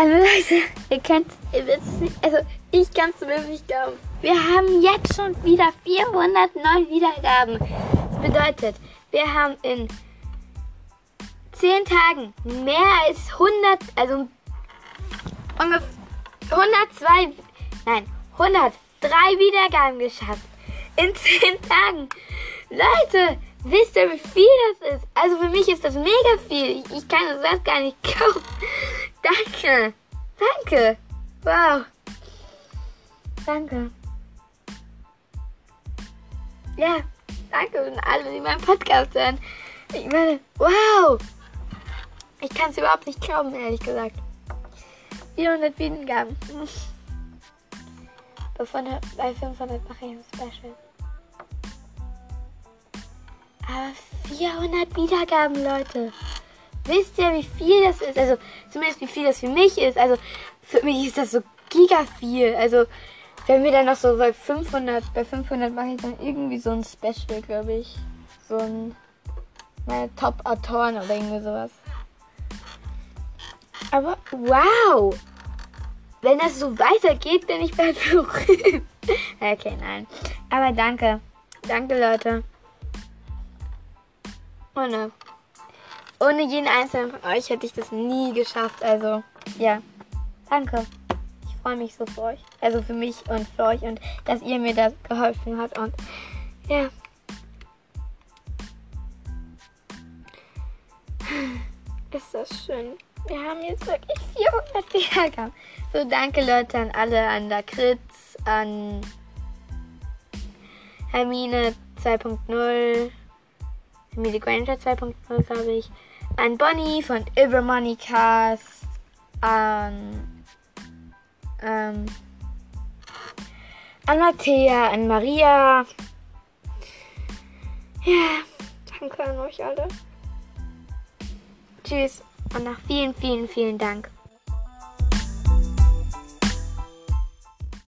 Hallo Leute, ihr könnt, es nicht, also ich kann es mir nicht glauben. Wir haben jetzt schon wieder 409 Wiedergaben. Das bedeutet, wir haben in 10 Tagen mehr als 100, also ungefähr 102, nein, 103 Wiedergaben geschafft. In 10 Tagen. Leute, wisst ihr, wie viel das ist? Also für mich ist das mega viel. Ich, ich kann das gar nicht kaufen. Danke. Danke. Wow. Danke. Ja, danke an alle, die meinen Podcast hören. Ich meine, wow. Ich kann es überhaupt nicht glauben, ehrlich gesagt. 400 Wiedergaben. Bei 500, bei 500 mache ich ein Special. Aber 400 Wiedergaben, Leute. Wisst ihr, wie viel das ist? Also, zumindest wie viel das für mich ist. Also, für mich ist das so giga viel. Also, wenn wir dann noch so bei 500, bei 500 mache ich dann irgendwie so ein Special, glaube ich. So ein, meine Top-Autoren oder irgendwie sowas. Aber, wow! Wenn das so weitergeht, bin ich bald berühmt. okay, nein. Aber danke. Danke, Leute. Ohne, ohne jeden einzelnen von euch hätte ich das nie geschafft. Also, ja. Danke. Ich freue mich so für euch. Also für mich und für euch und dass ihr mir da geholfen habt. Und ja. Ist das schön. Wir haben jetzt wirklich 400 Wiedergaben. So, danke Leute an alle, an Lakritz, an Hermine 2.0, Hermine Granger 2.0, glaube ich, an Bonnie von Cast, an, ähm, an Mattea, an Maria. Ja, danke an euch alle. Tschüss und nach vielen, vielen, vielen Dank.